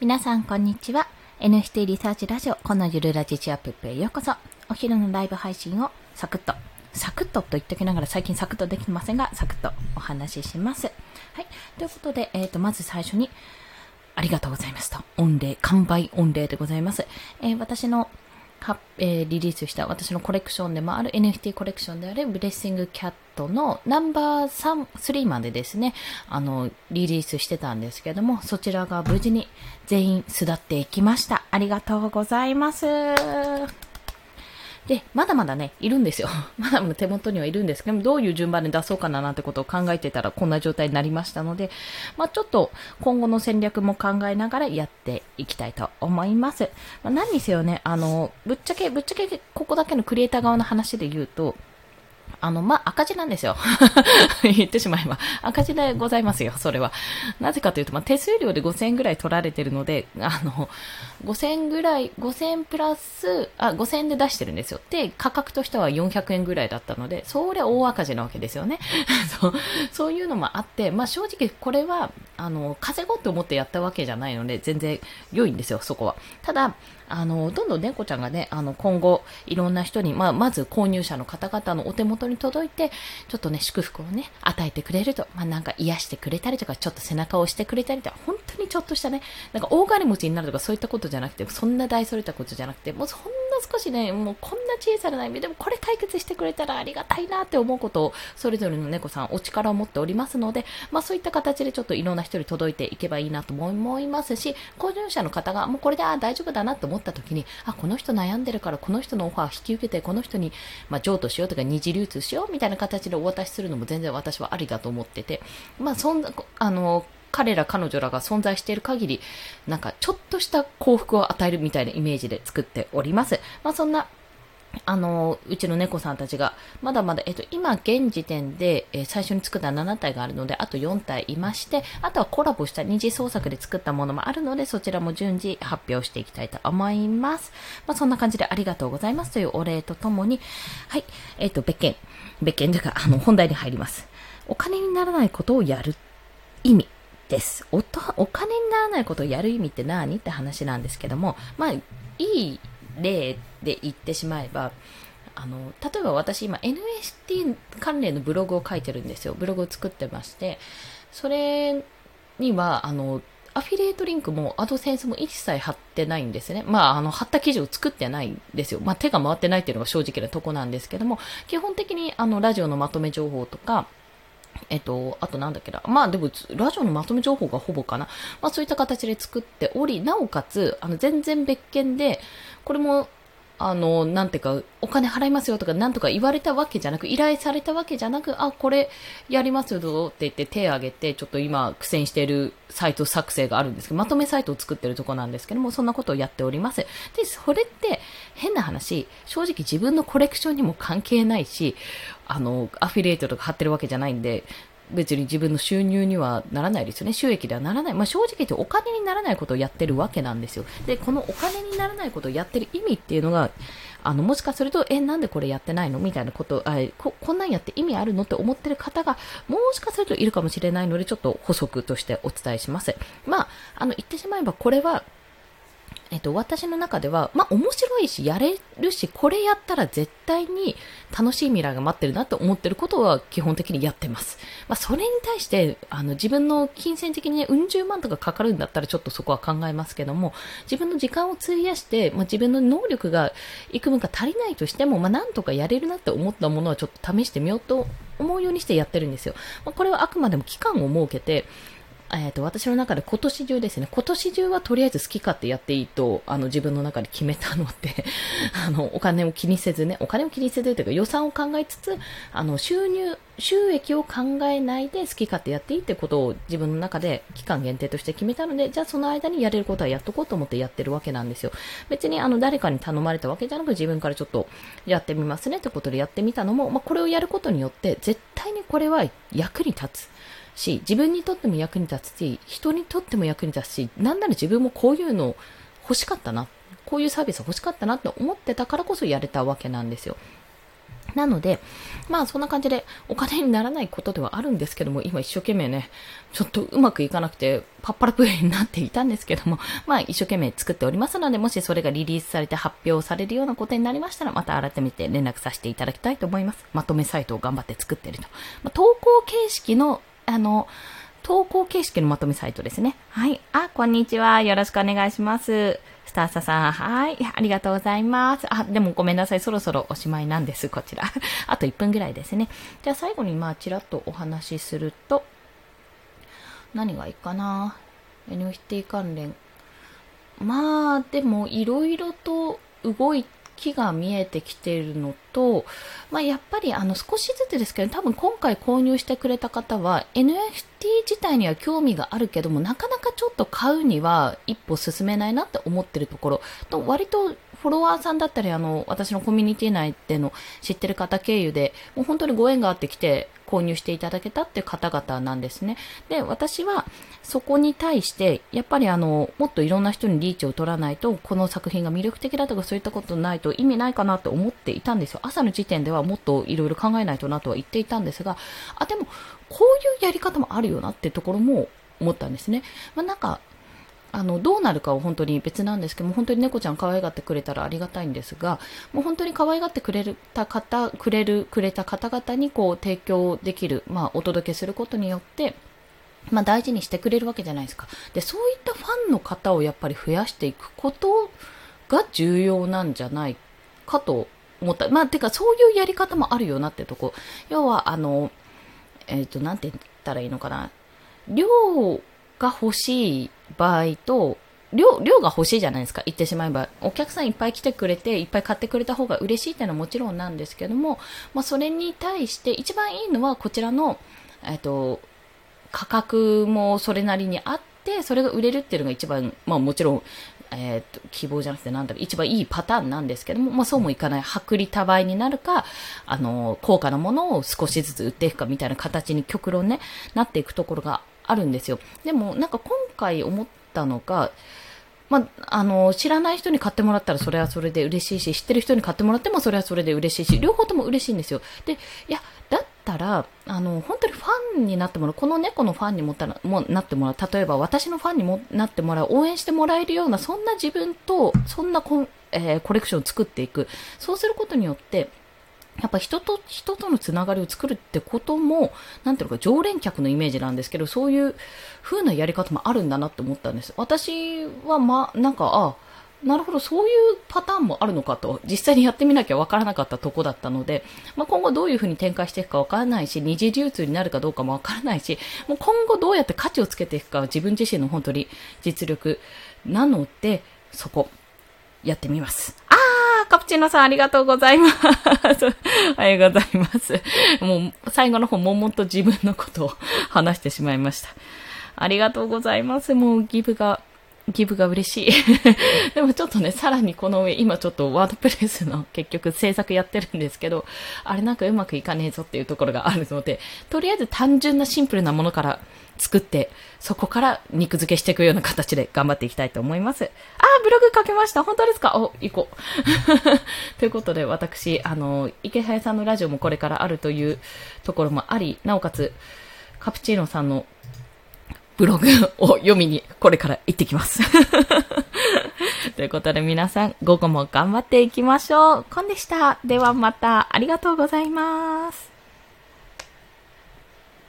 皆さんこんにちは。NFT リサーチラジオ、このゆるラジチアップへようこそ。お昼のライブ配信をサクッと、サクッとと言っておきながら最近サクッとできてませんが、サクッとお話しします。はい。ということで、えっ、ー、と、まず最初に、ありがとうございますと。御礼、完売御礼でございます。えー、私の、えー、リリースした私のコレクションでもある NFT コレクションであるブレッシングキャットのナンバー3までですね、あの、リリースしてたんですけども、そちらが無事に全員巣立っていきました。ありがとうございます。で、まだまだね、いるんですよ。まだ手元にはいるんですけど、どういう順番で出そうかななんてことを考えてたらこんな状態になりましたので、まあ、ちょっと今後の戦略も考えながらやっていきたいと思います。まあ、何にせよね、あの、ぶっちゃけ、ぶっちゃけここだけのクリエイター側の話で言うと、あの、まあ、赤字なんですよ。言ってしまえば。赤字でございますよ、それは。なぜかというと、まあ、手数料で5000円ぐらい取られてるので、あの、5000円ぐらい、5000プラス、あ、5000円で出してるんですよ。で、価格としては400円ぐらいだったので、それ大赤字なわけですよね。そう、そういうのもあって、まあ、正直これは、あの、稼ごうと思ってやったわけじゃないので、全然良いんですよ、そこは。ただ、あの、どんどん猫ちゃんがね、あの、今後、いろんな人に、まあ、まず購入者の方々のお手元に届いて、ちょっとね、祝福をね、与えてくれると、まあ、なんか癒してくれたりとか、ちょっと背中を押してくれたりとか、本当にちょっとしたね、なんか大金持ちになるとか、そういったことじゃなくて、そんな大それたことじゃなくて、もうそんな少しね、もうこんな小さな悩みでもこれ解決してくれたらありがたいなって思うことを、それぞれの猫さんお力を持っておりますので、まあそういった形でちょっといろんな人に届いていけばいいなと思いますし、購入者の方がもうこれであ大丈夫だなと思った時に、あ、この人悩んでるからこの人のオファー引き受けて、この人に、まあ譲渡しようとか二次流通しようみたいな形でお渡しするのも全然私はありだと思ってて、まあそんな、あの、彼ら彼女らが存在している限り、なんかちょっとした幸福を与えるみたいなイメージで作っております。まあそんなあの、うちの猫さんたちが、まだまだ、えっと、今現時点で、えー、最初に作った7体があるので、あと4体いまして、あとはコラボした二次創作で作ったものもあるので、そちらも順次発表していきたいと思います。まあ、そんな感じでありがとうございますというお礼とともに、はい、えっと、別件、別件というか、あの、本題に入ります。お金にならないことをやる意味。です。お、お金にならないことをやる意味って何？って話なんですけども、まあ、いい例で言ってしまえば、あの、例えば私今 NFT 関連のブログを書いてるんですよ。ブログを作ってまして、それには、あの、アフィリエイトリンクもアドセンスも一切貼ってないんですね。まあ、あの、貼った記事を作ってないんですよ。まあ、手が回ってないっていうのが正直なとこなんですけども、基本的にあの、ラジオのまとめ情報とか、えっと、あとなんだっけな。まあでも、ラジオのまとめ情報がほぼかな。まあそういった形で作っており、なおかつ、あの、全然別件で、これも、あの、なんていうか、お金払いますよとか、なんとか言われたわけじゃなく、依頼されたわけじゃなく、あ、これやりますよって言って手を挙げて、ちょっと今苦戦しているサイト作成があるんですけど、まとめサイトを作ってるとこなんですけども、そんなことをやっております。で、それって変な話、正直自分のコレクションにも関係ないし、あの、アフィリエイトとか貼ってるわけじゃないんで、別に自分の収入にはならないですよね。収益ではならない。まあ、正直言ってお金にならないことをやってるわけなんですよ。で、このお金にならないことをやってる意味っていうのが、あの、もしかすると、え、なんでこれやってないの？みたいなこと、あこ、こんなんやって意味あるのって思ってる方が、もしかするといるかもしれないので、ちょっと補足としてお伝えします。まあ、あの、言ってしまえば、これは、えっと、私の中では、まあ、面白いし、やれるし、これやったら絶対に楽しい未来が待ってるなと思ってることは基本的にやってます。まあ、それに対して、あの、自分の金銭的にねうん十万とかかかるんだったらちょっとそこは考えますけども、自分の時間を費やして、まあ、自分の能力が幾分か足りないとしても、まあ、なんとかやれるなって思ったものはちょっと試してみようと思うようにしてやってるんですよ。まあ、これはあくまでも期間を設けて、えっ、ー、と、私の中で今年中ですね、今年中はとりあえず好き勝手やっていいと、あの、自分の中で決めたので あの、お金を気にせずね、お金を気にせずというか予算を考えつつ、あの、収入、収益を考えないで好き勝手やっていいってことを自分の中で期間限定として決めたので、じゃあその間にやれることはやっとこうと思ってやってるわけなんですよ。別にあの、誰かに頼まれたわけじゃなく自分からちょっとやってみますねってことでやってみたのも、まあ、これをやることによって絶対にこれは役に立つ。し、自分にとっても役に立つし、人にとっても役に立つし、なんなら自分もこういうの欲しかったな、こういうサービス欲しかったなって思ってたからこそやれたわけなんですよ。なので、まあそんな感じでお金にならないことではあるんですけども、今一生懸命ね、ちょっとうまくいかなくて、パッパラプレイになっていたんですけども、まあ一生懸命作っておりますので、もしそれがリリースされて発表されるようなことになりましたら、また改めて連絡させていただきたいと思います。まとめサイトを頑張って作っていると。まあ、投稿形式の、あの、投稿形式のまとめサイトですね。はい。あ、こんにちは。よろしくお願いします。スターサさん、はい。ありがとうございます。あ、でもごめんなさい。そろそろおしまいなんです。こちら。あと1分ぐらいですね。じゃあ最後にまあ、ちらっとお話しすると、何がいいかな ?NFT 関連。まあ、でも、いろいろと動いて木が見えてきているのと、まあ、やっぱりあの少しずつですけど多分今回購入してくれた方は NFT 自体には興味があるけどもなかなかちょっと買うには一歩進めないなって思ってるところと割とフォロワーさんだったり、あの、私のコミュニティ内での知ってる方経由で、もう本当にご縁があってきて、購入していただけたっていう方々なんですね。で、私はそこに対して、やっぱりあの、もっといろんな人にリーチを取らないと、この作品が魅力的だとかそういったことないと意味ないかなと思っていたんですよ。朝の時点ではもっといろいろ考えないとなとは言っていたんですが、あ、でも、こういうやり方もあるよなってところも思ったんですね。まあ、なんか、あの、どうなるかは本当に別なんですけども、本当に猫ちゃん可愛がってくれたらありがたいんですが、もう本当に可愛がってくれた方、くれる、くれた方々にこう提供できる、まあお届けすることによって、まあ大事にしてくれるわけじゃないですか。で、そういったファンの方をやっぱり増やしていくことが重要なんじゃないかと思った。まあ、てかそういうやり方もあるよなってとこ。要は、あの、えっ、ー、と、なんて言ったらいいのかな。量が欲しい場合と、量、量が欲しいじゃないですか、言ってしまえば。お客さんいっぱい来てくれて、いっぱい買ってくれた方が嬉しいっていうのはもちろんなんですけども、まあ、それに対して一番いいのはこちらの、えっと、価格もそれなりにあって、それが売れるっていうのが一番、まあもちろん、えー、と、希望じゃなくてなんだろう、一番いいパターンなんですけども、まあそうもいかない、薄利多売になるか、あの、高価なものを少しずつ売っていくかみたいな形に極論ね、なっていくところがあるんですよ。でも、なんか今回思ったのが、まあ、あの、知らない人に買ってもらったらそれはそれで嬉しいし、知ってる人に買ってもらってもそれはそれで嬉しいし、両方とも嬉しいんですよ。で、いや、だったら、あの、本当にファンになってもらう、この猫のファンにもたもなってもらう、例えば私のファンにもなってもらう、応援してもらえるような、そんな自分と、そんなコ,、えー、コレクションを作っていく。そうすることによって、やっぱ人と人とのつながりを作るってことも、なんていうか、常連客のイメージなんですけど、そういう風なやり方もあるんだなって思ったんです。私は、ま、なんか、あ、なるほど、そういうパターンもあるのかと、実際にやってみなきゃわからなかったとこだったので、まあ、今後どういう風に展開していくかわからないし、二次流通になるかどうかもわからないし、もう今後どうやって価値をつけていくかは自分自身の本当に実力なので、そこ、やってみます。カプチーノさんありがとうございます。ありがとうございます。もう最後の方、もんもんと自分のことを話してしまいました。ありがとうございます。もうギブが、ギブが嬉しい。でもちょっとね、さらにこの上、今ちょっとワードプレスの結局制作やってるんですけど、あれなんかうまくいかねえぞっていうところがあるので、とりあえず単純なシンプルなものから作って、そこから肉付けしていくような形で頑張っていきたいと思います。あー、ブログ書けました。本当ですか？お、行こう。ということで、私、あの、池早さんのラジオもこれからあるというところもあり、なおかつ、カプチーノさんのブログを読みにこれから行ってきます。ということで皆さん、午後も頑張っていきましょう。コンでした。ではまた、ありがとうございます。